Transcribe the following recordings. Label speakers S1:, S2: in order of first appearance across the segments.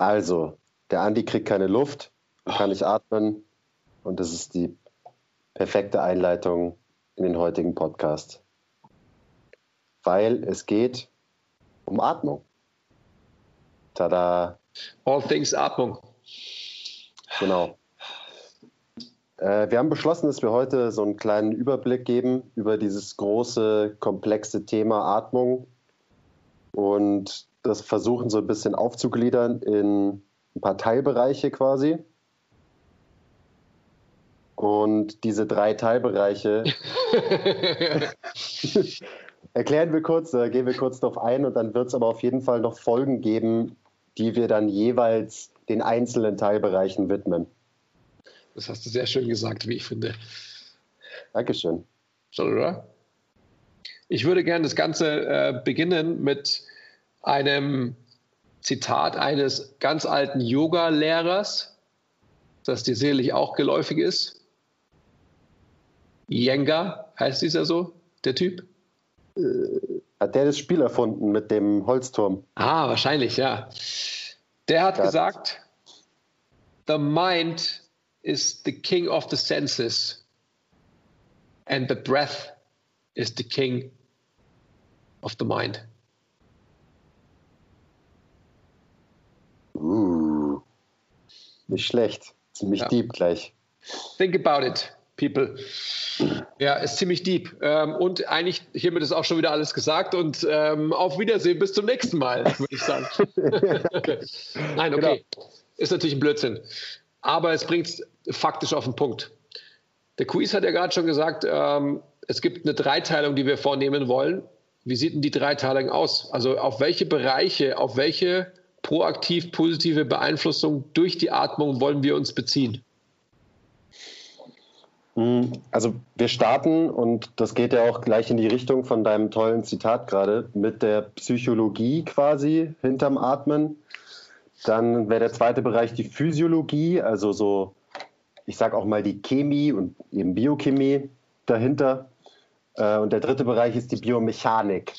S1: Also, der Andi kriegt keine Luft, kann nicht atmen und das ist die perfekte Einleitung in den heutigen Podcast. Weil es geht um Atmung. Tada.
S2: All things Atmung.
S1: Genau. Äh, wir haben beschlossen, dass wir heute so einen kleinen Überblick geben über dieses große, komplexe Thema Atmung und das versuchen so ein bisschen aufzugliedern in ein paar Teilbereiche quasi. Und diese drei Teilbereiche erklären wir kurz, da gehen wir kurz darauf ein und dann wird es aber auf jeden Fall noch Folgen geben, die wir dann jeweils den einzelnen Teilbereichen widmen.
S2: Das hast du sehr schön gesagt, wie ich finde.
S1: Dankeschön.
S2: Schon, oder? Ich würde gerne das Ganze äh, beginnen mit einem Zitat eines ganz alten Yoga-Lehrers, das dir sicherlich auch geläufig ist. Jenga heißt dieser so, der Typ?
S1: Äh, hat der das Spiel erfunden mit dem Holzturm?
S2: Ah, wahrscheinlich, ja. Der hat ja. gesagt, The mind is the king of the senses and the breath is the king of the mind.
S1: Uh, nicht schlecht. Ziemlich ja. deep gleich.
S2: Think about it, people. Ja, ist ziemlich deep. Ähm, und eigentlich hiermit ist auch schon wieder alles gesagt und ähm, auf Wiedersehen, bis zum nächsten Mal, würde ich sagen. Nein, okay. Genau. Ist natürlich ein Blödsinn. Aber es bringt es faktisch auf den Punkt. Der Quiz hat ja gerade schon gesagt, ähm, es gibt eine Dreiteilung, die wir vornehmen wollen. Wie sieht denn die Dreiteilung aus? Also auf welche Bereiche, auf welche proaktiv positive Beeinflussung durch die Atmung wollen wir uns beziehen?
S1: Hm, also wir starten, und das geht ja auch gleich in die Richtung von deinem tollen Zitat gerade, mit der Psychologie quasi hinterm Atmen. Dann wäre der zweite Bereich die Physiologie, also so, ich sage auch mal die Chemie und eben Biochemie dahinter. Äh, und der dritte Bereich ist die Biomechanik.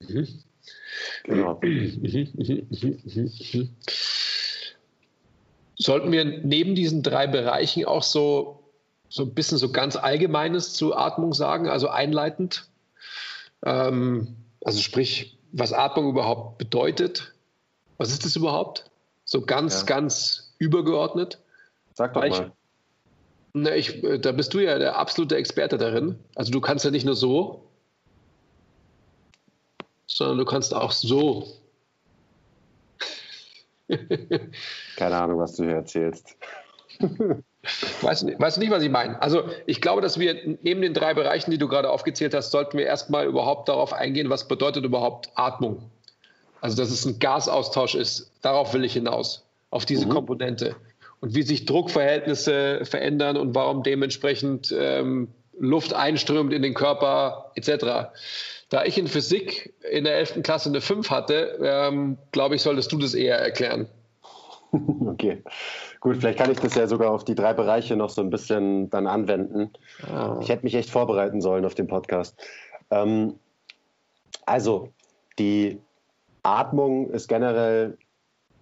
S1: Mhm.
S2: Genau. Sollten wir neben diesen drei Bereichen auch so, so ein bisschen so ganz Allgemeines zu Atmung sagen, also einleitend? Ähm, also sprich, was Atmung überhaupt bedeutet. Was ist das überhaupt? So ganz, ja. ganz übergeordnet.
S1: Sag doch Weil mal.
S2: na, ich, äh, da bist du ja der absolute Experte darin. Also du kannst ja nicht nur so, sondern du kannst auch so.
S1: Keine Ahnung, was du hier erzählst.
S2: Weißt du nicht, weißt nicht, was ich meine? Also ich glaube, dass wir neben den drei Bereichen, die du gerade aufgezählt hast, sollten wir erstmal überhaupt darauf eingehen, was bedeutet überhaupt Atmung. Also dass es ein Gasaustausch ist. Darauf will ich hinaus, auf diese mhm. Komponente. Und wie sich Druckverhältnisse verändern und warum dementsprechend ähm, Luft einströmt in den Körper etc. Da ich in Physik in der 11. Klasse eine 5 hatte, ähm, glaube ich, solltest du das eher erklären.
S1: Okay, gut, vielleicht kann ich das ja sogar auf die drei Bereiche noch so ein bisschen dann anwenden. Ah. Ich hätte mich echt vorbereiten sollen auf den Podcast. Ähm, also, die Atmung ist generell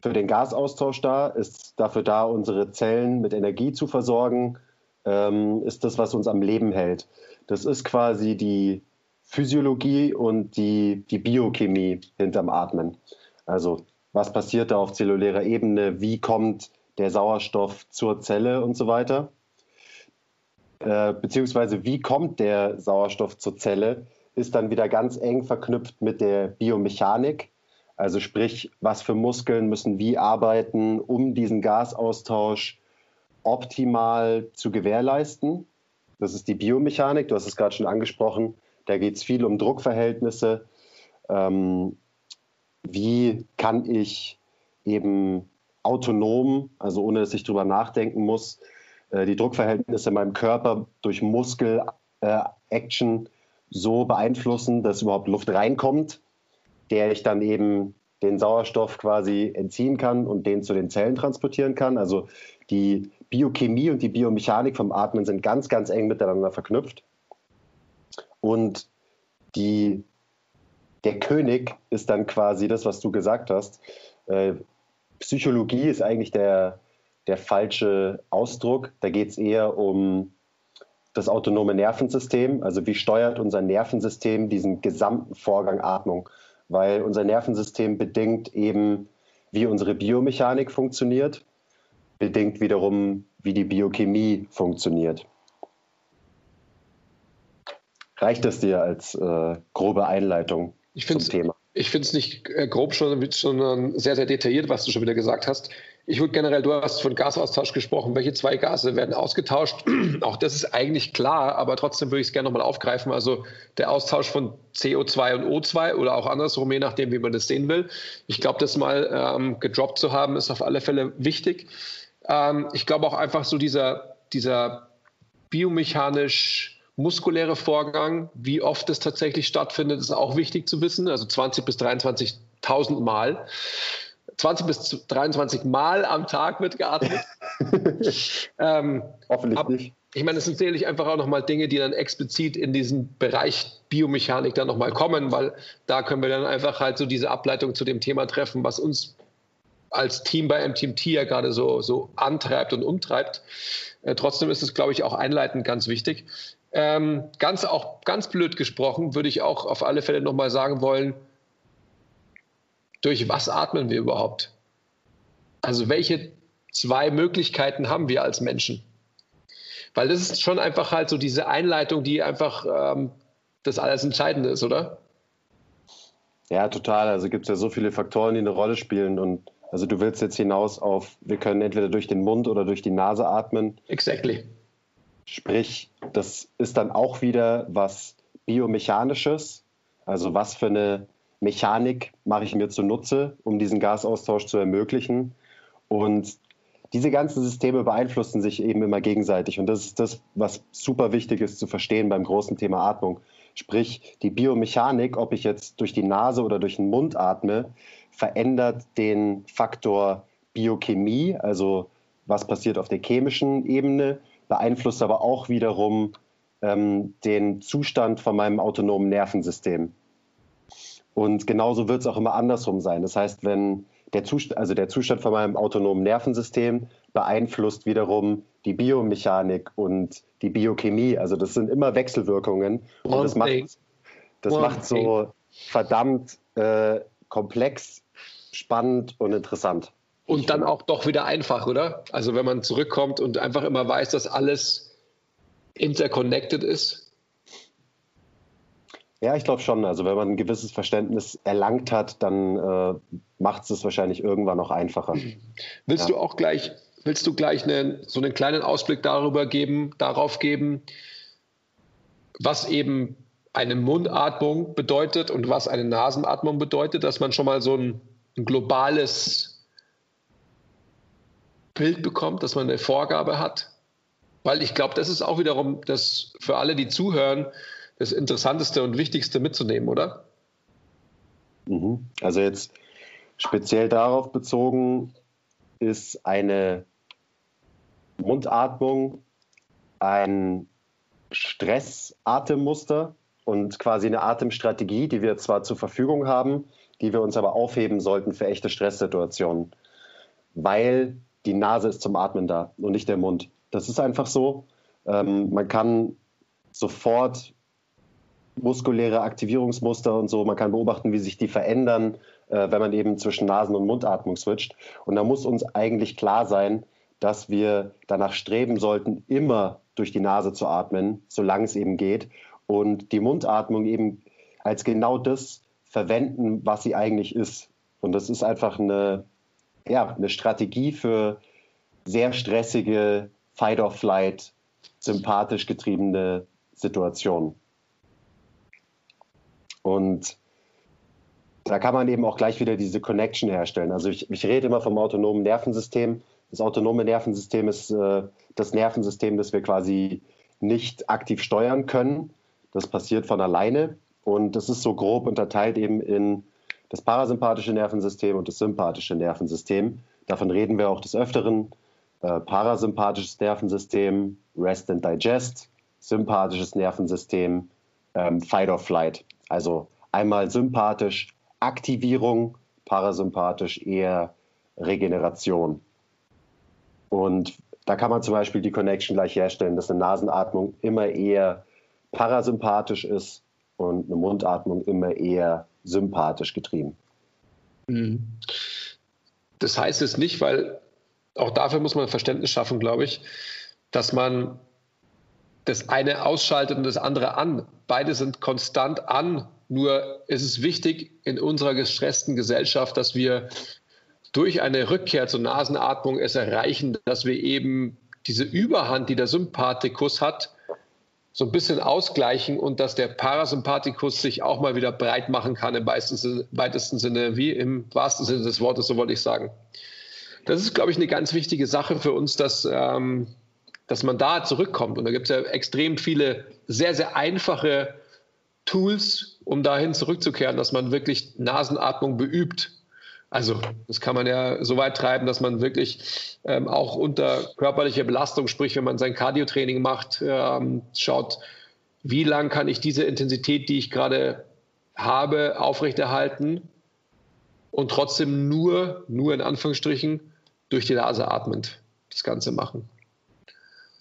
S1: für den Gasaustausch da, ist dafür da, unsere Zellen mit Energie zu versorgen, ähm, ist das, was uns am Leben hält. Das ist quasi die Physiologie und die, die Biochemie hinterm Atmen. Also was passiert da auf zellulärer Ebene, wie kommt der Sauerstoff zur Zelle und so weiter. Äh, beziehungsweise wie kommt der Sauerstoff zur Zelle, ist dann wieder ganz eng verknüpft mit der Biomechanik. Also sprich, was für Muskeln müssen wie arbeiten, um diesen Gasaustausch optimal zu gewährleisten. Das ist die Biomechanik, du hast es gerade schon angesprochen. Da geht es viel um Druckverhältnisse. Ähm, wie kann ich eben autonom, also ohne dass ich darüber nachdenken muss, äh, die Druckverhältnisse in meinem Körper durch Muskel-Action äh, so beeinflussen, dass überhaupt Luft reinkommt, der ich dann eben den Sauerstoff quasi entziehen kann und den zu den Zellen transportieren kann. Also die Biochemie und die Biomechanik vom Atmen sind ganz, ganz eng miteinander verknüpft. Und die, der König ist dann quasi das, was du gesagt hast. Äh, Psychologie ist eigentlich der, der falsche Ausdruck. Da geht es eher um das autonome Nervensystem, also wie steuert unser Nervensystem diesen gesamten Vorgang Atmung, weil unser Nervensystem bedingt eben, wie unsere Biomechanik funktioniert, bedingt wiederum, wie die Biochemie funktioniert. Reicht das dir als äh, grobe Einleitung
S2: ich zum Thema? Ich finde es nicht äh, grob, schon, sondern sehr, sehr detailliert, was du schon wieder gesagt hast. Ich würde generell, du hast von Gasaustausch gesprochen. Welche zwei Gase werden ausgetauscht? Auch das ist eigentlich klar, aber trotzdem würde ich es gerne nochmal aufgreifen. Also der Austausch von CO2 und O2 oder auch andersrum, je nachdem, wie man das sehen will. Ich glaube, das mal ähm, gedroppt zu haben, ist auf alle Fälle wichtig. Ähm, ich glaube auch einfach so dieser, dieser biomechanisch muskuläre Vorgang, wie oft es tatsächlich stattfindet, ist auch wichtig zu wissen. Also 20 bis 23.000 Mal. 20 bis 23 Mal am Tag wird geatmet.
S1: ähm, Hoffentlich ab, nicht.
S2: Ich meine, es sind sicherlich einfach auch nochmal Dinge, die dann explizit in diesen Bereich Biomechanik dann nochmal kommen, weil da können wir dann einfach halt so diese Ableitung zu dem Thema treffen, was uns als Team bei MTMT ja gerade so, so antreibt und umtreibt. Äh, trotzdem ist es, glaube ich, auch einleitend ganz wichtig. Ähm, ganz auch ganz blöd gesprochen, würde ich auch auf alle Fälle nochmal sagen wollen, durch was atmen wir überhaupt? Also welche zwei Möglichkeiten haben wir als Menschen? Weil das ist schon einfach halt so diese Einleitung, die einfach ähm, das alles Entscheidende ist, oder?
S1: Ja, total. Also gibt es ja so viele Faktoren, die eine Rolle spielen. Und also du willst jetzt hinaus auf, wir können entweder durch den Mund oder durch die Nase atmen.
S2: Exactly.
S1: Sprich, das ist dann auch wieder was Biomechanisches. Also was für eine Mechanik mache ich mir zunutze, um diesen Gasaustausch zu ermöglichen. Und diese ganzen Systeme beeinflussen sich eben immer gegenseitig. Und das ist das, was super wichtig ist zu verstehen beim großen Thema Atmung. Sprich, die Biomechanik, ob ich jetzt durch die Nase oder durch den Mund atme, verändert den Faktor Biochemie, also was passiert auf der chemischen Ebene, beeinflusst aber auch wiederum ähm, den Zustand von meinem autonomen Nervensystem. Und genauso wird es auch immer andersrum sein. Das heißt, wenn der Zustand, also der Zustand von meinem autonomen Nervensystem beeinflusst wiederum die Biomechanik und die Biochemie. Also das sind immer Wechselwirkungen. Und das macht, das macht so verdammt äh, komplex, spannend und interessant.
S2: Und dann auch doch wieder einfach, oder? Also wenn man zurückkommt und einfach immer weiß, dass alles interconnected ist.
S1: Ja, ich glaube schon. Also wenn man ein gewisses Verständnis erlangt hat, dann äh, macht es es wahrscheinlich irgendwann noch einfacher.
S2: Willst ja. du auch gleich, willst du gleich eine, so einen kleinen Ausblick darüber geben, darauf geben, was eben eine Mundatmung bedeutet und was eine Nasenatmung bedeutet, dass man schon mal so ein, ein globales Bild bekommt, dass man eine Vorgabe hat? Weil ich glaube, das ist auch wiederum das für alle, die zuhören, das Interessanteste und Wichtigste mitzunehmen, oder?
S1: Mhm. Also jetzt speziell darauf bezogen ist eine Mundatmung ein Stressatemmuster und quasi eine Atemstrategie, die wir zwar zur Verfügung haben, die wir uns aber aufheben sollten für echte Stresssituationen, weil die Nase ist zum Atmen da und nicht der Mund. Das ist einfach so. Ähm, man kann sofort muskuläre Aktivierungsmuster und so. Man kann beobachten, wie sich die verändern, äh, wenn man eben zwischen Nasen- und Mundatmung switcht. Und da muss uns eigentlich klar sein, dass wir danach streben sollten, immer durch die Nase zu atmen, solange es eben geht. Und die Mundatmung eben als genau das verwenden, was sie eigentlich ist. Und das ist einfach eine, ja, eine Strategie für sehr stressige, Fight-or-Flight, sympathisch getriebene Situationen. Und da kann man eben auch gleich wieder diese Connection herstellen. Also ich, ich rede immer vom autonomen Nervensystem. Das autonome Nervensystem ist äh, das Nervensystem, das wir quasi nicht aktiv steuern können. Das passiert von alleine und das ist so grob unterteilt eben in das parasympathische Nervensystem und das sympathische Nervensystem. Davon reden wir auch des Öfteren. Äh, parasympathisches Nervensystem, Rest and Digest, sympathisches Nervensystem, ähm, Fight or Flight. Also einmal sympathisch Aktivierung, parasympathisch eher Regeneration. Und da kann man zum Beispiel die Connection gleich herstellen, dass eine Nasenatmung immer eher parasympathisch ist und eine Mundatmung immer eher sympathisch getrieben.
S2: Mhm. Das heißt es nicht, weil auch dafür muss man Verständnis schaffen, glaube ich, dass man das eine ausschaltet und das andere an. Beide sind konstant an. Nur ist es wichtig in unserer gestressten Gesellschaft, dass wir durch eine Rückkehr zur Nasenatmung es erreichen, dass wir eben diese Überhand, die der Sympathikus hat, so ein bisschen ausgleichen und dass der Parasympathikus sich auch mal wieder breit machen kann im weitesten Sinne, wie im wahrsten Sinne des Wortes, so wollte ich sagen. Das ist, glaube ich, eine ganz wichtige Sache für uns, dass, ähm, dass man da zurückkommt. Und da gibt es ja extrem viele sehr, sehr einfache Tools, um dahin zurückzukehren, dass man wirklich Nasenatmung beübt. Also das kann man ja so weit treiben, dass man wirklich ähm, auch unter körperlicher Belastung, sprich wenn man sein Cardiotraining macht, ähm, schaut, wie lang kann ich diese Intensität, die ich gerade habe, aufrechterhalten und trotzdem nur, nur in Anführungsstrichen, durch die Nase atmend das Ganze machen.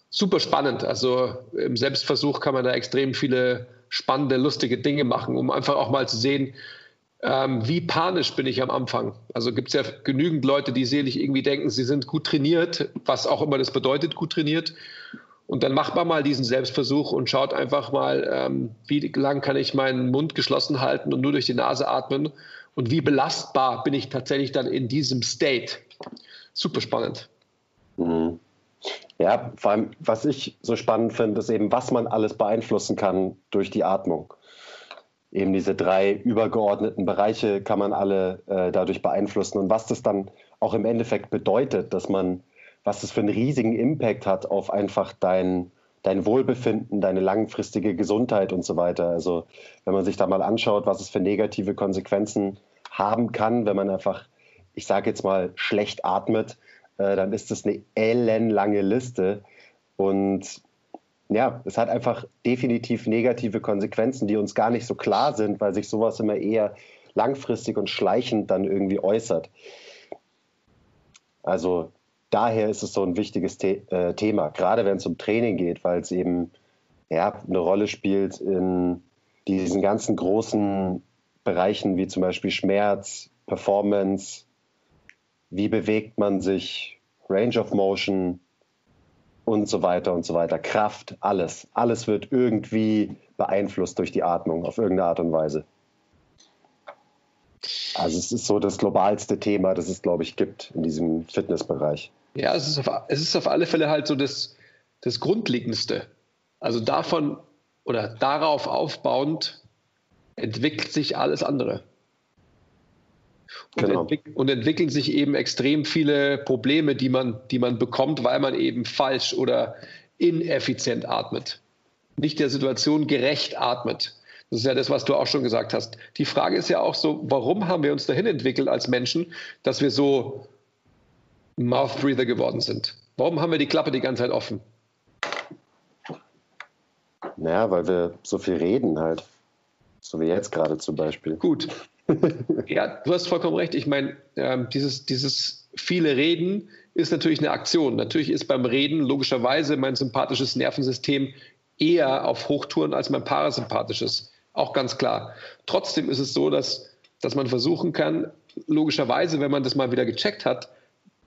S2: Super spannend. Also im Selbstversuch kann man da extrem viele spannende, lustige Dinge machen, um einfach auch mal zu sehen, ähm, wie panisch bin ich am Anfang? Also gibt es ja genügend Leute, die selig irgendwie denken, sie sind gut trainiert, was auch immer das bedeutet, gut trainiert. Und dann macht man mal diesen Selbstversuch und schaut einfach mal, ähm, wie lang kann ich meinen Mund geschlossen halten und nur durch die Nase atmen und wie belastbar bin ich tatsächlich dann in diesem State. Super spannend.
S1: Mhm. Ja, vor allem, was ich so spannend finde, ist eben, was man alles beeinflussen kann durch die Atmung eben diese drei übergeordneten Bereiche kann man alle äh, dadurch beeinflussen und was das dann auch im Endeffekt bedeutet, dass man, was das für einen riesigen Impact hat auf einfach dein, dein Wohlbefinden, deine langfristige Gesundheit und so weiter. Also wenn man sich da mal anschaut, was es für negative Konsequenzen haben kann, wenn man einfach, ich sage jetzt mal, schlecht atmet, äh, dann ist das eine ellenlange Liste. Und ja, es hat einfach definitiv negative Konsequenzen, die uns gar nicht so klar sind, weil sich sowas immer eher langfristig und schleichend dann irgendwie äußert. Also daher ist es so ein wichtiges The äh, Thema, gerade wenn es um Training geht, weil es eben ja, eine Rolle spielt in diesen ganzen großen Bereichen wie zum Beispiel Schmerz, Performance, wie bewegt man sich, Range of Motion, und so weiter und so weiter. Kraft, alles. Alles wird irgendwie beeinflusst durch die Atmung auf irgendeine Art und Weise. Also es ist so das globalste Thema, das es, glaube ich, gibt in diesem Fitnessbereich.
S2: Ja, es ist auf, es ist auf alle Fälle halt so das, das Grundlegendste. Also davon oder darauf aufbauend entwickelt sich alles andere. Und, genau. entwick und, entwickeln sich eben extrem viele Probleme, die man, die man bekommt, weil man eben falsch oder ineffizient atmet. Nicht der Situation gerecht atmet. Das ist ja das, was du auch schon gesagt hast. Die Frage ist ja auch so, warum haben wir uns dahin entwickelt als Menschen, dass wir so Mouth Breather geworden sind? Warum haben wir die Klappe die ganze Zeit offen?
S1: Naja, weil wir so viel reden halt. So wie jetzt gerade zum Beispiel.
S2: Gut, ja, du hast vollkommen recht. Ich meine, ähm, dieses, dieses viele Reden ist natürlich eine Aktion. Natürlich ist beim Reden logischerweise mein sympathisches Nervensystem eher auf Hochtouren als mein parasympathisches. Auch ganz klar. Trotzdem ist es so, dass, dass man versuchen kann, logischerweise, wenn man das mal wieder gecheckt hat,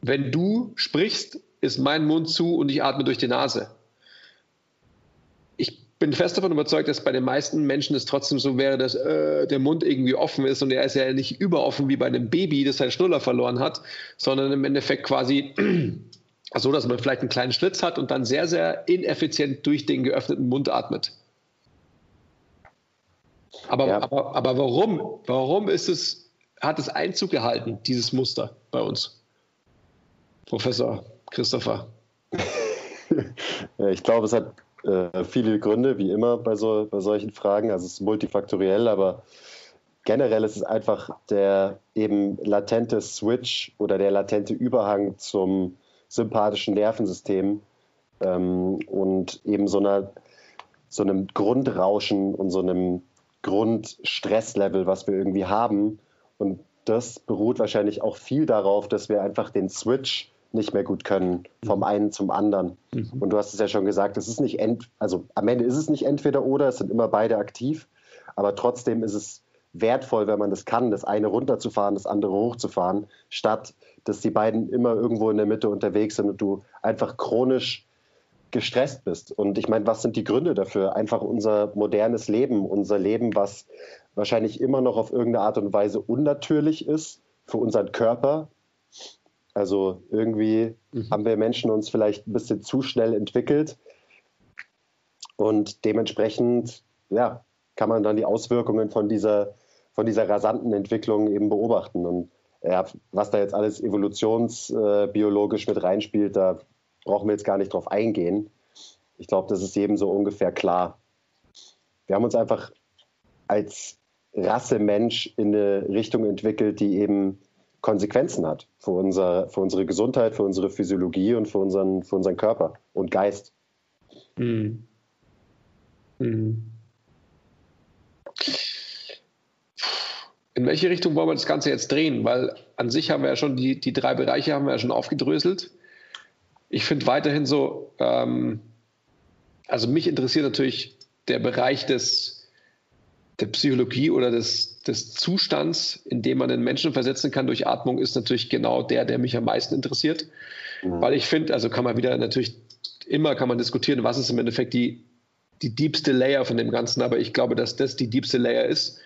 S2: wenn du sprichst, ist mein Mund zu und ich atme durch die Nase bin fest davon überzeugt, dass bei den meisten Menschen es trotzdem so wäre, dass äh, der Mund irgendwie offen ist und er ist ja nicht überoffen wie bei einem Baby, das seinen Schnuller verloren hat, sondern im Endeffekt quasi so, dass man vielleicht einen kleinen Schlitz hat und dann sehr, sehr ineffizient durch den geöffneten Mund atmet. Aber, ja. aber, aber warum? Warum ist es, hat es Einzug gehalten, dieses Muster bei uns? Professor Christopher.
S1: ich glaube, es hat äh, viele Gründe, wie immer bei, so, bei solchen Fragen. Also es ist multifaktoriell, aber generell ist es einfach der eben latente Switch oder der latente Überhang zum sympathischen Nervensystem ähm, und eben so, einer, so einem Grundrauschen und so einem Grundstresslevel, was wir irgendwie haben. Und das beruht wahrscheinlich auch viel darauf, dass wir einfach den Switch nicht mehr gut können, vom mhm. einen zum anderen. Mhm. Und du hast es ja schon gesagt, es ist nicht ent, also am Ende ist es nicht entweder oder, es sind immer beide aktiv, aber trotzdem ist es wertvoll, wenn man das kann, das eine runterzufahren, das andere hochzufahren, statt dass die beiden immer irgendwo in der Mitte unterwegs sind und du einfach chronisch gestresst bist. Und ich meine, was sind die Gründe dafür? Einfach unser modernes Leben, unser Leben, was wahrscheinlich immer noch auf irgendeine Art und Weise unnatürlich ist für unseren Körper. Also irgendwie mhm. haben wir Menschen uns vielleicht ein bisschen zu schnell entwickelt und dementsprechend ja, kann man dann die Auswirkungen von dieser, von dieser rasanten Entwicklung eben beobachten. Und ja, was da jetzt alles evolutionsbiologisch mit reinspielt, da brauchen wir jetzt gar nicht drauf eingehen. Ich glaube, das ist jedem so ungefähr klar. Wir haben uns einfach als Rasse Mensch in eine Richtung entwickelt, die eben Konsequenzen hat für, unser, für unsere Gesundheit, für unsere Physiologie und für unseren, für unseren Körper und Geist. Mhm. Mhm.
S2: In welche Richtung wollen wir das Ganze jetzt drehen? Weil an sich haben wir ja schon die, die drei Bereiche haben wir ja schon aufgedröselt. Ich finde weiterhin so, ähm, also mich interessiert natürlich der Bereich des, der Psychologie oder des, des Zustands, in dem man den Menschen versetzen kann durch Atmung, ist natürlich genau der, der mich am meisten interessiert. Mhm. Weil ich finde, also kann man wieder natürlich immer kann man diskutieren, was ist im Endeffekt die, die diebste Layer von dem Ganzen, aber ich glaube, dass das die diebste Layer ist,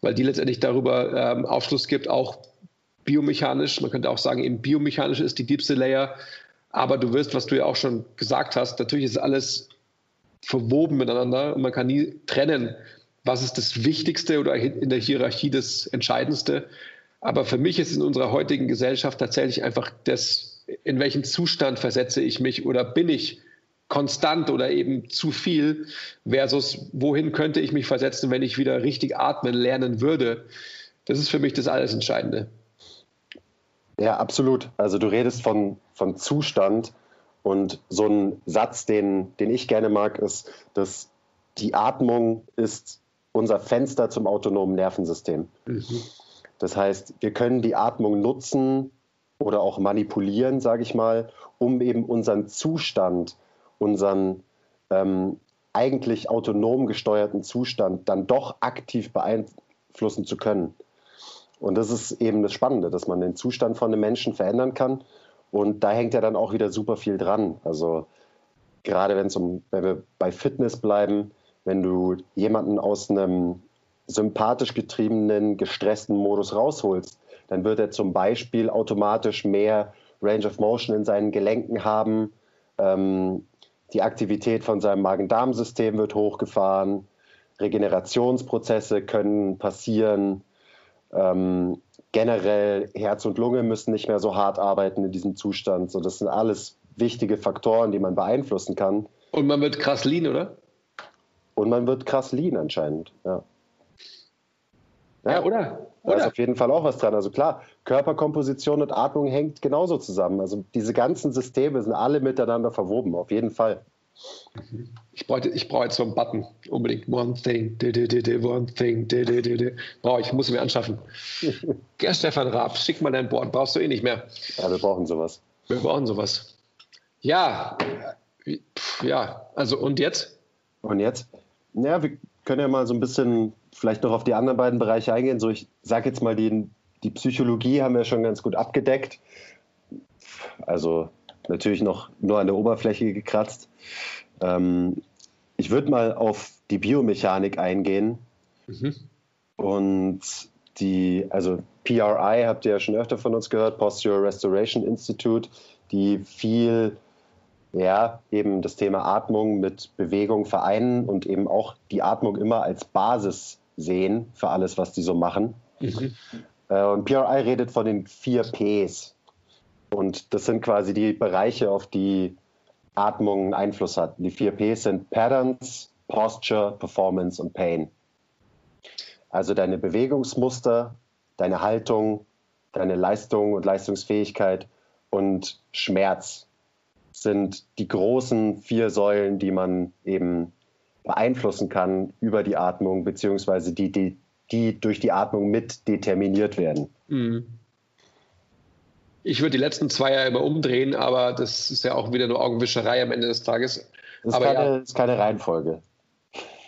S2: weil die letztendlich darüber ähm, Aufschluss gibt, auch biomechanisch, man könnte auch sagen, eben biomechanisch ist die diebste Layer, aber du wirst, was du ja auch schon gesagt hast, natürlich ist alles verwoben miteinander und man kann nie trennen, was ist das Wichtigste oder in der Hierarchie das Entscheidendste. Aber für mich ist in unserer heutigen Gesellschaft tatsächlich einfach das, in welchen Zustand versetze ich mich oder bin ich konstant oder eben zu viel versus wohin könnte ich mich versetzen, wenn ich wieder richtig atmen lernen würde. Das ist für mich das alles Entscheidende.
S1: Ja, absolut. Also du redest von, von Zustand und so ein Satz, den, den ich gerne mag, ist, dass die Atmung ist unser Fenster zum autonomen Nervensystem. Mhm. Das heißt, wir können die Atmung nutzen oder auch manipulieren, sage ich mal, um eben unseren Zustand, unseren ähm, eigentlich autonom gesteuerten Zustand dann doch aktiv beeinflussen zu können. Und das ist eben das Spannende, dass man den Zustand von einem Menschen verändern kann. Und da hängt ja dann auch wieder super viel dran. Also gerade wenn es um, wenn wir bei Fitness bleiben, wenn du jemanden aus einem sympathisch getriebenen, gestressten Modus rausholst, dann wird er zum Beispiel automatisch mehr Range of Motion in seinen Gelenken haben. Ähm, die Aktivität von seinem Magen-Darm-System wird hochgefahren. Regenerationsprozesse können passieren. Ähm, generell Herz und Lunge müssen nicht mehr so hart arbeiten in diesem Zustand. So, das sind alles wichtige Faktoren, die man beeinflussen kann.
S2: Und man wird krass lean, oder?
S1: Und man wird krass lean anscheinend, ja.
S2: Ja, ja oder?
S1: Da ist auf jeden Fall auch was dran. Also klar, Körperkomposition und Atmung hängt genauso zusammen. Also diese ganzen Systeme sind alle miteinander verwoben, auf jeden Fall.
S2: Ich brauche ich brauch jetzt so einen Button, unbedingt. One thing, one thing, brauche ich, muss ich mir anschaffen. ja, Stefan Raab, schick mal dein Board, brauchst du eh nicht mehr.
S1: Ja, wir brauchen sowas.
S2: Wir brauchen sowas. Ja, ja, also und jetzt?
S1: Und jetzt? Ja, wir können ja mal so ein bisschen vielleicht noch auf die anderen beiden Bereiche eingehen. So, ich sage jetzt mal, die, die Psychologie haben wir schon ganz gut abgedeckt. Also natürlich noch nur an der Oberfläche gekratzt. Ähm, ich würde mal auf die Biomechanik eingehen. Mhm. Und die, also PRI habt ihr ja schon öfter von uns gehört, Posture Restoration Institute, die viel ja, eben das Thema Atmung mit Bewegung vereinen und eben auch die Atmung immer als Basis sehen für alles, was die so machen. Mhm. Äh, und PRI redet von den vier Ps. Und das sind quasi die Bereiche, auf die Atmung Einfluss hat. Die vier Ps sind Patterns, Posture, Performance und Pain. Also deine Bewegungsmuster, deine Haltung, deine Leistung und Leistungsfähigkeit und Schmerz sind die großen vier Säulen, die man eben beeinflussen kann über die Atmung, beziehungsweise die, die die durch die Atmung mit determiniert werden. Mhm.
S2: Ich würde die letzten zwei ja immer umdrehen, aber das ist ja auch wieder nur Augenwischerei am Ende des Tages.
S1: Das
S2: ist,
S1: keine, ja. ist keine Reihenfolge.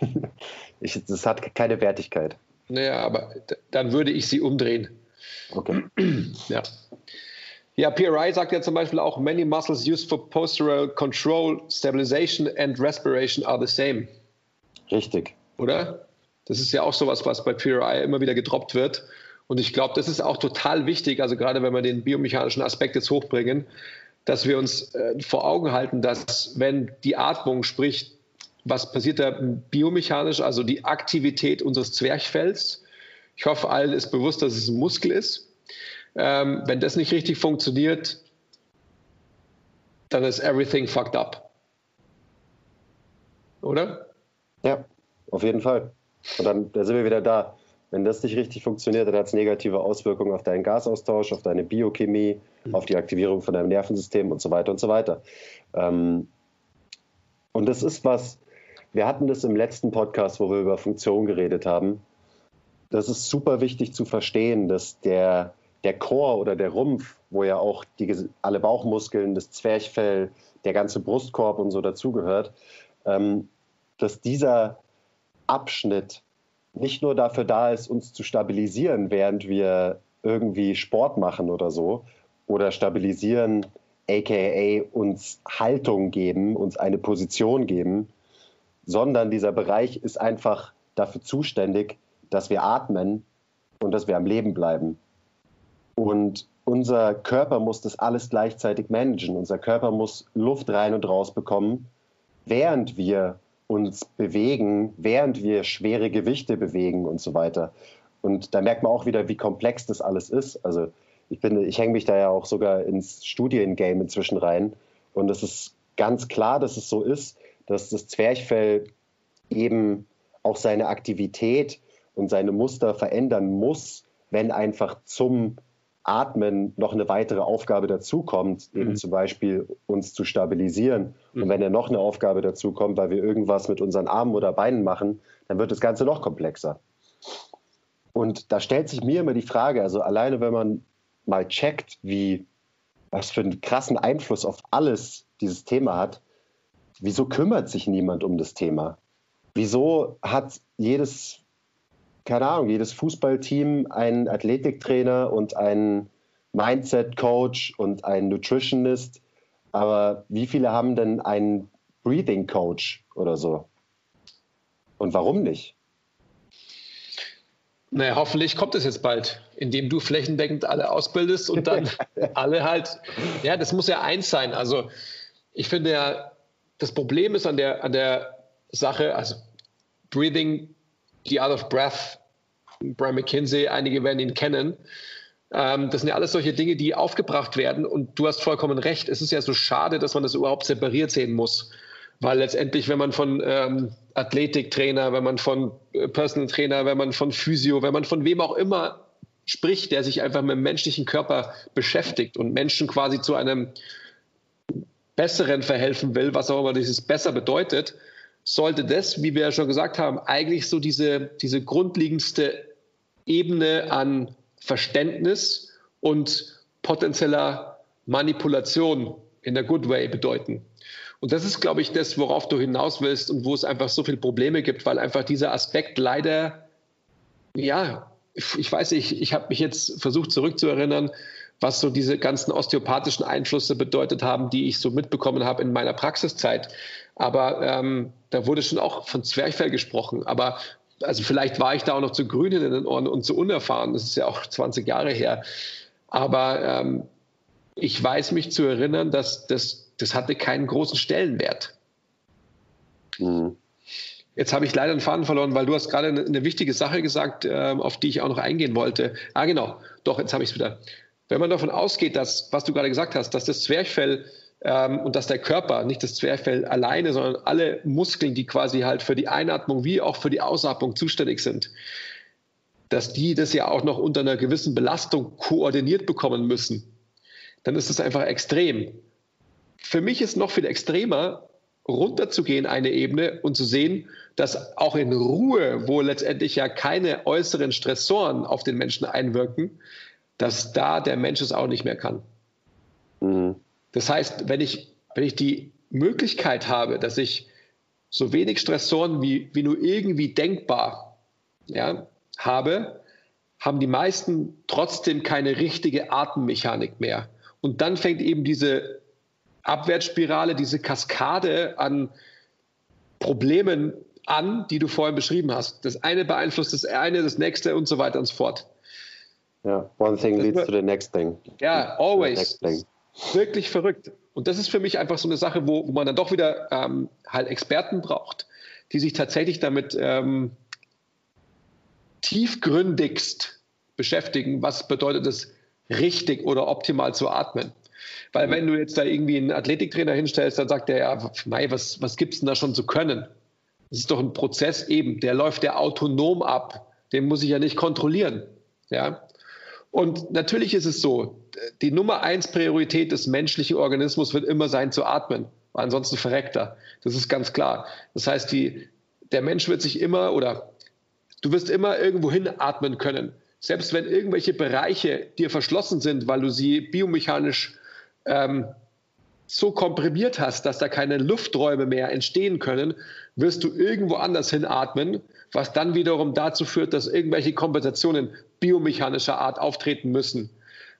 S1: ich, das hat keine Wertigkeit.
S2: Naja, aber dann würde ich sie umdrehen.
S1: Okay.
S2: Ja. Ja, PRI sagt ja zum Beispiel auch, many muscles used for postural control, stabilization and respiration are the same.
S1: Richtig.
S2: Oder? Das ist ja auch sowas, was bei PRI immer wieder gedroppt wird. Und ich glaube, das ist auch total wichtig, also gerade wenn wir den biomechanischen Aspekt jetzt hochbringen, dass wir uns äh, vor Augen halten, dass wenn die Atmung, sprich, was passiert da biomechanisch, also die Aktivität unseres Zwerchfells, ich hoffe, allen ist bewusst, dass es ein Muskel ist. Ähm, wenn das nicht richtig funktioniert, dann ist everything fucked up. Oder?
S1: Ja, auf jeden Fall. Und dann da sind wir wieder da. Wenn das nicht richtig funktioniert, dann hat es negative Auswirkungen auf deinen Gasaustausch, auf deine Biochemie, mhm. auf die Aktivierung von deinem Nervensystem und so weiter und so weiter. Ähm, und das ist was, wir hatten das im letzten Podcast, wo wir über Funktion geredet haben. Das ist super wichtig zu verstehen, dass der, der Chor oder der Rumpf, wo ja auch die, alle Bauchmuskeln, das Zwerchfell, der ganze Brustkorb und so dazugehört, ähm, dass dieser Abschnitt nicht nur dafür da ist, uns zu stabilisieren, während wir irgendwie Sport machen oder so, oder stabilisieren, aka uns Haltung geben, uns eine Position geben, sondern dieser Bereich ist einfach dafür zuständig, dass wir atmen und dass wir am Leben bleiben. Und unser Körper muss das alles gleichzeitig managen. Unser Körper muss Luft rein und raus bekommen, während wir uns bewegen, während wir schwere Gewichte bewegen und so weiter. Und da merkt man auch wieder, wie komplex das alles ist. Also ich ich hänge mich da ja auch sogar ins Studiengame inzwischen rein. Und es ist ganz klar, dass es so ist, dass das Zwerchfell eben auch seine Aktivität und seine Muster verändern muss, wenn einfach zum Atmen noch eine weitere Aufgabe dazukommt, eben mhm. zum Beispiel uns zu stabilisieren. Mhm. Und wenn ja noch eine Aufgabe dazukommt, weil wir irgendwas mit unseren Armen oder Beinen machen, dann wird das Ganze noch komplexer. Und da stellt sich mir immer die Frage, also alleine wenn man mal checkt, wie, was für einen krassen Einfluss auf alles dieses Thema hat, wieso kümmert sich niemand um das Thema? Wieso hat jedes keine Ahnung, jedes Fußballteam einen Athletiktrainer und einen Mindset-Coach und einen Nutritionist. Aber wie viele haben denn einen Breathing-Coach oder so? Und warum nicht?
S2: Naja, hoffentlich kommt es jetzt bald, indem du flächendeckend alle ausbildest und dann alle halt, ja, das muss ja eins sein. Also ich finde ja, das Problem ist an der, an der Sache, also Breathing The Art of Breath, Brian McKinsey, einige werden ihn kennen. Ähm, das sind ja alles solche Dinge, die aufgebracht werden. Und du hast vollkommen recht. Es ist ja so schade, dass man das überhaupt separiert sehen muss. Weil letztendlich, wenn man von ähm, Athletiktrainer, wenn man von äh, Personal Trainer, wenn man von Physio, wenn man von wem auch immer spricht, der sich einfach mit dem menschlichen Körper beschäftigt und Menschen quasi zu einem besseren verhelfen will, was auch immer dieses besser bedeutet, sollte das, wie wir ja schon gesagt haben, eigentlich so diese, diese grundlegendste Ebene an Verständnis und potenzieller Manipulation in der Good Way bedeuten. Und das ist, glaube ich, das, worauf du hinaus willst und wo es einfach so viele Probleme gibt, weil einfach dieser Aspekt leider, ja, ich weiß nicht, ich habe mich jetzt versucht zurückzuerinnern, was so diese ganzen osteopathischen Einflüsse bedeutet haben, die ich so mitbekommen habe in meiner Praxiszeit. Aber ähm, da wurde schon auch von Zwerchfell gesprochen. Aber also vielleicht war ich da auch noch zu grün in den Ohren und zu unerfahren. Das ist ja auch 20 Jahre her. Aber ähm, ich weiß mich zu erinnern, dass das, das hatte keinen großen Stellenwert. Mhm. Jetzt habe ich leider einen Faden verloren, weil du hast gerade eine, eine wichtige Sache gesagt, äh, auf die ich auch noch eingehen wollte. Ah, genau. Doch, jetzt habe ich es wieder. Wenn man davon ausgeht, dass, was du gerade gesagt hast, dass das Zwerchfell ähm, und dass der Körper, nicht das Zwerchfell alleine, sondern alle Muskeln, die quasi halt für die Einatmung wie auch für die Ausatmung zuständig sind, dass die das ja auch noch unter einer gewissen Belastung koordiniert bekommen müssen, dann ist das einfach extrem. Für mich ist noch viel extremer, runterzugehen, eine Ebene und zu sehen, dass auch in Ruhe, wo letztendlich ja keine äußeren Stressoren auf den Menschen einwirken, dass da der Mensch es auch nicht mehr kann. Mhm. Das heißt, wenn ich, wenn ich die Möglichkeit habe, dass ich so wenig Stressoren wie, wie nur irgendwie denkbar ja, habe, haben die meisten trotzdem keine richtige Atemmechanik mehr. Und dann fängt eben diese Abwärtsspirale, diese Kaskade an Problemen an, die du vorhin beschrieben hast. Das eine beeinflusst das eine, das nächste und so weiter und so fort.
S1: Ja, one thing leads to the next thing.
S2: Ja, always. Wirklich verrückt. Und das ist für mich einfach so eine Sache, wo, wo man dann doch wieder ähm, halt Experten braucht, die sich tatsächlich damit ähm, tiefgründigst beschäftigen, was bedeutet es, richtig oder optimal zu atmen. Weil wenn du jetzt da irgendwie einen Athletiktrainer hinstellst, dann sagt der ja, mei, was, was gibt es denn da schon zu können? Das ist doch ein Prozess eben, der läuft ja autonom ab. Den muss ich ja nicht kontrollieren. Ja? Und natürlich ist es so, die Nummer eins Priorität des menschlichen Organismus wird immer sein zu atmen. Ansonsten verreckt er. Das ist ganz klar. Das heißt, die, der Mensch wird sich immer oder du wirst immer irgendwo hinatmen können. Selbst wenn irgendwelche Bereiche dir verschlossen sind, weil du sie biomechanisch ähm, so komprimiert hast, dass da keine Lufträume mehr entstehen können, wirst du irgendwo anders hinatmen, was dann wiederum dazu führt, dass irgendwelche Kompensationen biomechanischer Art auftreten müssen.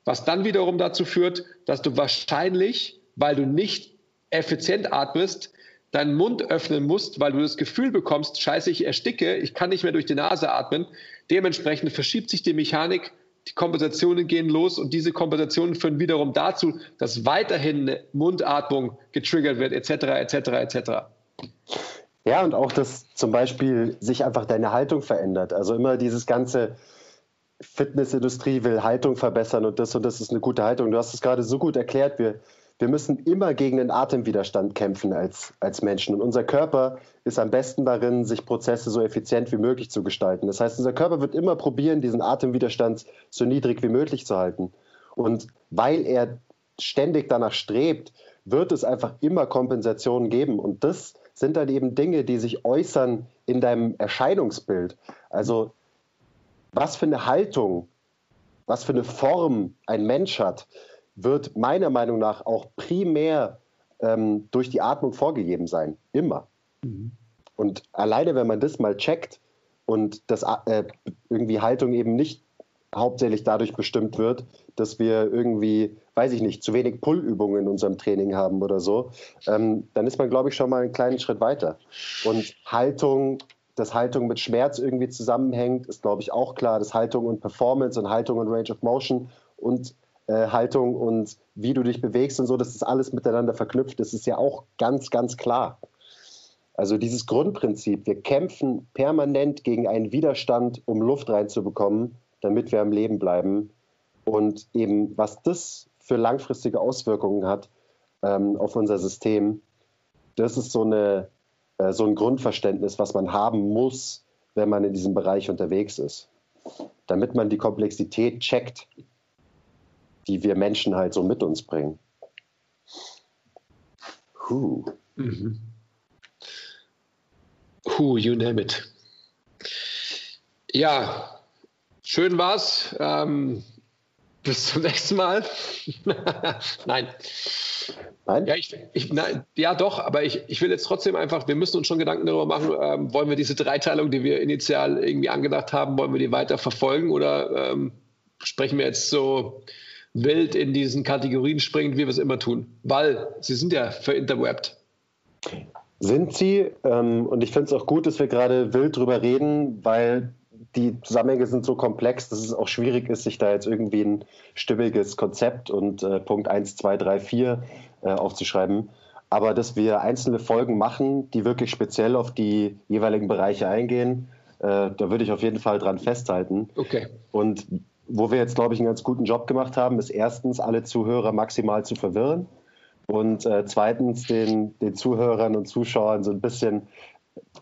S2: Was dann wiederum dazu führt, dass du wahrscheinlich, weil du nicht effizient atmest, deinen Mund öffnen musst, weil du das Gefühl bekommst, scheiße, ich ersticke, ich kann nicht mehr durch die Nase atmen. Dementsprechend verschiebt sich die Mechanik, die Kompensationen gehen los und diese Kompensationen führen wiederum dazu, dass weiterhin eine Mundatmung getriggert wird, etc., etc., etc.
S1: Ja, und auch, dass zum Beispiel sich einfach deine Haltung verändert. Also immer dieses ganze Fitnessindustrie will Haltung verbessern und das und das ist eine gute Haltung. Du hast es gerade so gut erklärt. Wir, wir müssen immer gegen den Atemwiderstand kämpfen als, als Menschen. Und unser Körper ist am besten darin, sich Prozesse so effizient wie möglich zu gestalten. Das heißt, unser Körper wird immer probieren, diesen Atemwiderstand so niedrig wie möglich zu halten. Und weil er ständig danach strebt, wird es einfach immer Kompensationen geben. Und das sind dann eben Dinge, die sich äußern in deinem Erscheinungsbild. Also was für eine Haltung, was für eine Form ein Mensch hat, wird meiner Meinung nach auch primär ähm, durch die Atmung vorgegeben sein. Immer. Mhm. Und alleine, wenn man das mal checkt und das äh, irgendwie Haltung eben nicht hauptsächlich dadurch bestimmt wird, dass wir irgendwie, weiß ich nicht, zu wenig Pullübungen in unserem Training haben oder so, ähm, dann ist man, glaube ich, schon mal einen kleinen Schritt weiter. Und Haltung, dass Haltung mit Schmerz irgendwie zusammenhängt, ist, glaube ich, auch klar, dass Haltung und Performance und Haltung und Range of Motion und äh, Haltung und wie du dich bewegst und so, dass das alles miteinander verknüpft ist, ist ja auch ganz, ganz klar. Also dieses Grundprinzip, wir kämpfen permanent gegen einen Widerstand, um Luft reinzubekommen, damit wir am Leben bleiben. Und eben, was das für langfristige Auswirkungen hat ähm, auf unser System, das ist so, eine, äh, so ein Grundverständnis, was man haben muss, wenn man in diesem Bereich unterwegs ist. Damit man die Komplexität checkt die wir Menschen halt so mit uns bringen.
S2: Who? Mhm. Who, you name it. Ja, schön war's. Ähm, bis zum nächsten Mal. nein. Nein? Ja, ich, ich, nein, ja, doch, aber ich, ich will jetzt trotzdem einfach, wir müssen uns schon Gedanken darüber machen, ähm, wollen wir diese Dreiteilung, die wir initial irgendwie angedacht haben, wollen wir die weiter verfolgen oder ähm, sprechen wir jetzt so wild in diesen Kategorien springen, wie wir es immer tun. Weil sie sind ja verinterwebt.
S1: Sind sie. Ähm, und ich finde es auch gut, dass wir gerade wild drüber reden, weil die Zusammenhänge sind so komplex, dass es auch schwierig ist, sich da jetzt irgendwie ein stimmiges Konzept und äh, Punkt 1, 2, 3, 4 äh, aufzuschreiben. Aber dass wir einzelne Folgen machen, die wirklich speziell auf die jeweiligen Bereiche eingehen, äh, da würde ich auf jeden Fall dran festhalten.
S2: Okay.
S1: Und wo wir jetzt, glaube ich, einen ganz guten Job gemacht haben, ist erstens, alle Zuhörer maximal zu verwirren und äh, zweitens den, den Zuhörern und Zuschauern so ein bisschen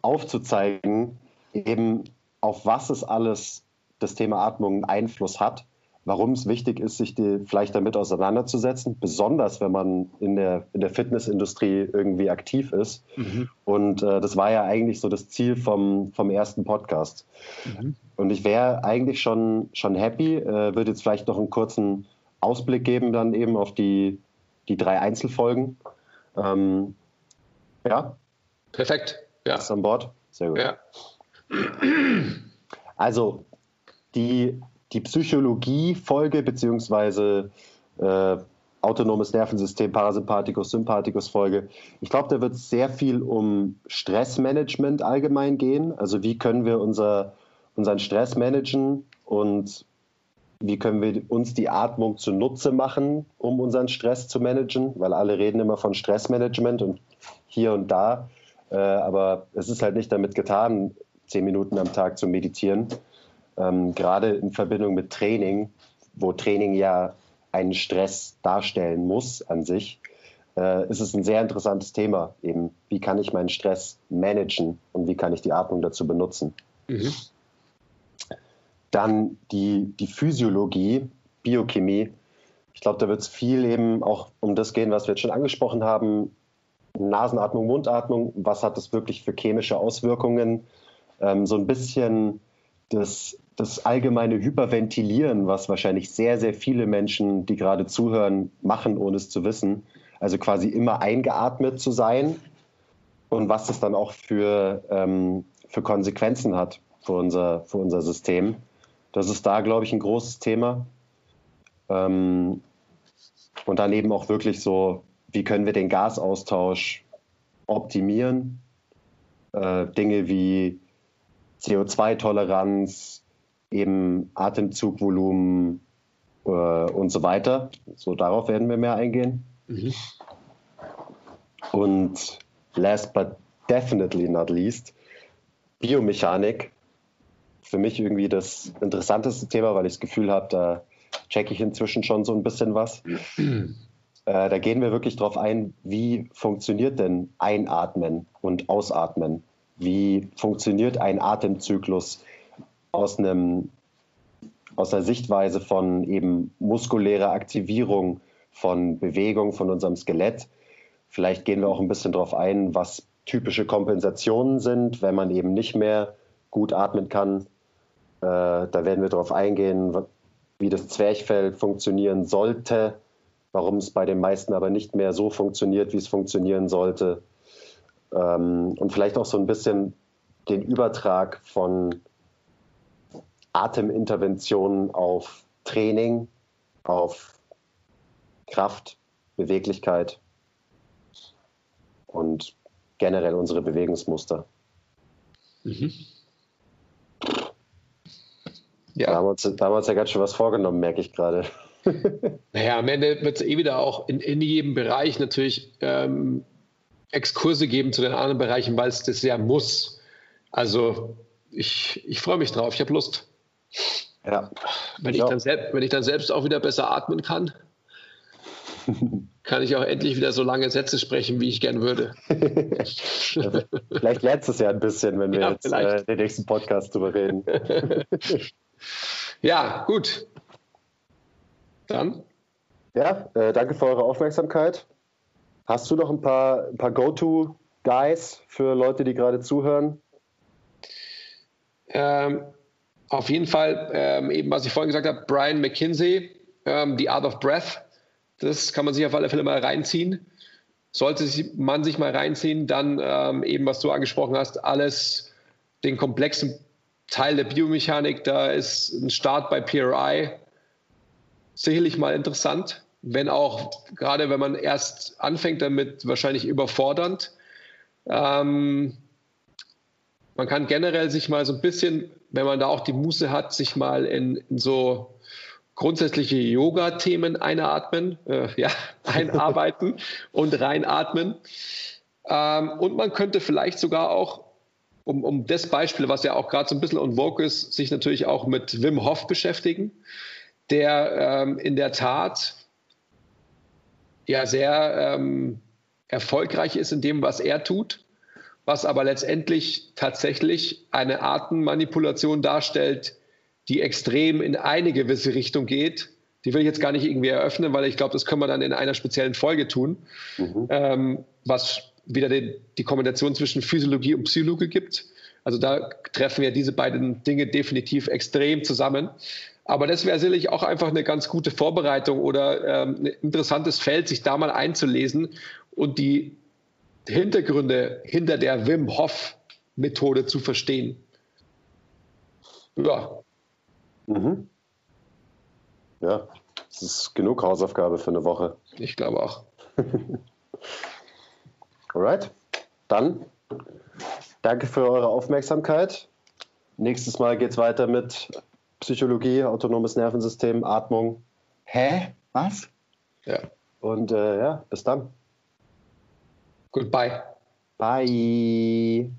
S1: aufzuzeigen, eben auf was es alles das Thema Atmung einen Einfluss hat warum es wichtig ist, sich die, vielleicht damit auseinanderzusetzen, besonders wenn man in der, in der Fitnessindustrie irgendwie aktiv ist. Mhm. Und äh, das war ja eigentlich so das Ziel vom, vom ersten Podcast. Mhm. Und ich wäre eigentlich schon, schon happy, äh, würde jetzt vielleicht noch einen kurzen Ausblick geben, dann eben auf die, die drei Einzelfolgen. Ähm, ja.
S2: Perfekt. Ja.
S1: Ist an Bord? Sehr gut. Ja. Also, die die Psychologie-Folge beziehungsweise äh, autonomes Nervensystem, Parasympathikus, Sympathikus-Folge. Ich glaube, da wird es sehr viel um Stressmanagement allgemein gehen. Also wie können wir unser, unseren Stress managen und wie können wir uns die Atmung zunutze machen, um unseren Stress zu managen, weil alle reden immer von Stressmanagement und hier und da. Äh, aber es ist halt nicht damit getan, zehn Minuten am Tag zu meditieren, ähm, gerade in Verbindung mit Training, wo Training ja einen Stress darstellen muss an sich, äh, ist es ein sehr interessantes Thema. Eben, wie kann ich meinen Stress managen und wie kann ich die Atmung dazu benutzen? Mhm. Dann die, die Physiologie, Biochemie. Ich glaube, da wird es viel eben auch um das gehen, was wir jetzt schon angesprochen haben. Nasenatmung, Mundatmung, was hat das wirklich für chemische Auswirkungen? Ähm, so ein bisschen das das allgemeine Hyperventilieren, was wahrscheinlich sehr, sehr viele Menschen, die gerade zuhören, machen, ohne es zu wissen. Also quasi immer eingeatmet zu sein und was das dann auch für, ähm, für Konsequenzen hat für unser, für unser System. Das ist da, glaube ich, ein großes Thema. Ähm, und dann eben auch wirklich so, wie können wir den Gasaustausch optimieren? Äh, Dinge wie CO2-Toleranz, eben Atemzugvolumen äh, und so weiter. So darauf werden wir mehr eingehen. Mhm. Und last but definitely not least, Biomechanik. Für mich irgendwie das interessanteste Thema, weil ich das Gefühl habe, da checke ich inzwischen schon so ein bisschen was. äh, da gehen wir wirklich drauf ein, wie funktioniert denn Einatmen und Ausatmen? Wie funktioniert ein Atemzyklus? aus einem aus der Sichtweise von eben muskulärer Aktivierung, von Bewegung, von unserem Skelett. Vielleicht gehen wir auch ein bisschen darauf ein, was typische Kompensationen sind, wenn man eben nicht mehr gut atmen kann. Äh, da werden wir darauf eingehen, wie das Zwerchfell funktionieren sollte, warum es bei den meisten aber nicht mehr so funktioniert, wie es funktionieren sollte. Ähm, und vielleicht auch so ein bisschen den Übertrag von Ateminterventionen auf Training, auf Kraft, Beweglichkeit und generell unsere Bewegungsmuster. Mhm. Ja. Da haben, wir uns, da haben wir uns ja ganz schön was vorgenommen, merke ich gerade.
S2: naja, am Ende wird es eh wieder auch in, in jedem Bereich natürlich ähm, Exkurse geben zu den anderen Bereichen, weil es das ja muss. Also ich, ich freue mich drauf, ich habe Lust. Ja. Wenn ich, dann selbst, wenn ich dann selbst auch wieder besser atmen kann, kann ich auch endlich wieder so lange Sätze sprechen, wie ich gern würde.
S1: vielleicht lernst du es ja ein bisschen, wenn wir ja, jetzt äh, den nächsten Podcast drüber reden.
S2: ja, gut. Dann.
S1: Ja, äh, danke für eure Aufmerksamkeit. Hast du noch ein paar, ein paar Go-To-Guys für Leute, die gerade zuhören?
S2: Ähm, auf jeden Fall, ähm, eben was ich vorhin gesagt habe, Brian McKinsey, ähm, The Art of Breath, das kann man sich auf alle Fälle mal reinziehen. Sollte man sich mal reinziehen, dann ähm, eben, was du angesprochen hast, alles, den komplexen Teil der Biomechanik, da ist ein Start bei PRI sicherlich mal interessant, wenn auch gerade wenn man erst anfängt damit, wahrscheinlich überfordernd. Ähm, man kann generell sich mal so ein bisschen wenn man da auch die Muße hat, sich mal in, in so grundsätzliche Yoga-Themen einatmen, äh, ja, einarbeiten und reinatmen. Ähm, und man könnte vielleicht sogar auch, um, um das Beispiel, was ja auch gerade so ein bisschen on vogue ist, sich natürlich auch mit Wim Hof beschäftigen, der ähm, in der Tat ja sehr ähm, erfolgreich ist in dem, was er tut was aber letztendlich tatsächlich eine Artenmanipulation darstellt, die extrem in eine gewisse Richtung geht. Die will ich jetzt gar nicht irgendwie eröffnen, weil ich glaube, das können wir dann in einer speziellen Folge tun, mhm. ähm, was wieder den, die Kombination zwischen Physiologie und Psychologie gibt. Also da treffen ja diese beiden Dinge definitiv extrem zusammen. Aber das wäre sicherlich auch einfach eine ganz gute Vorbereitung oder ähm, ein interessantes Feld, sich da mal einzulesen und die Hintergründe hinter der Wim Hof Methode zu verstehen.
S1: Ja. Mhm. Ja, das ist genug Hausaufgabe für eine Woche.
S2: Ich glaube auch.
S1: Alright, dann danke für eure Aufmerksamkeit. Nächstes Mal geht es weiter mit Psychologie, autonomes Nervensystem, Atmung.
S2: Hä? Was?
S1: Ja. Und äh, ja, bis dann.
S2: Goodbye.
S1: Bye.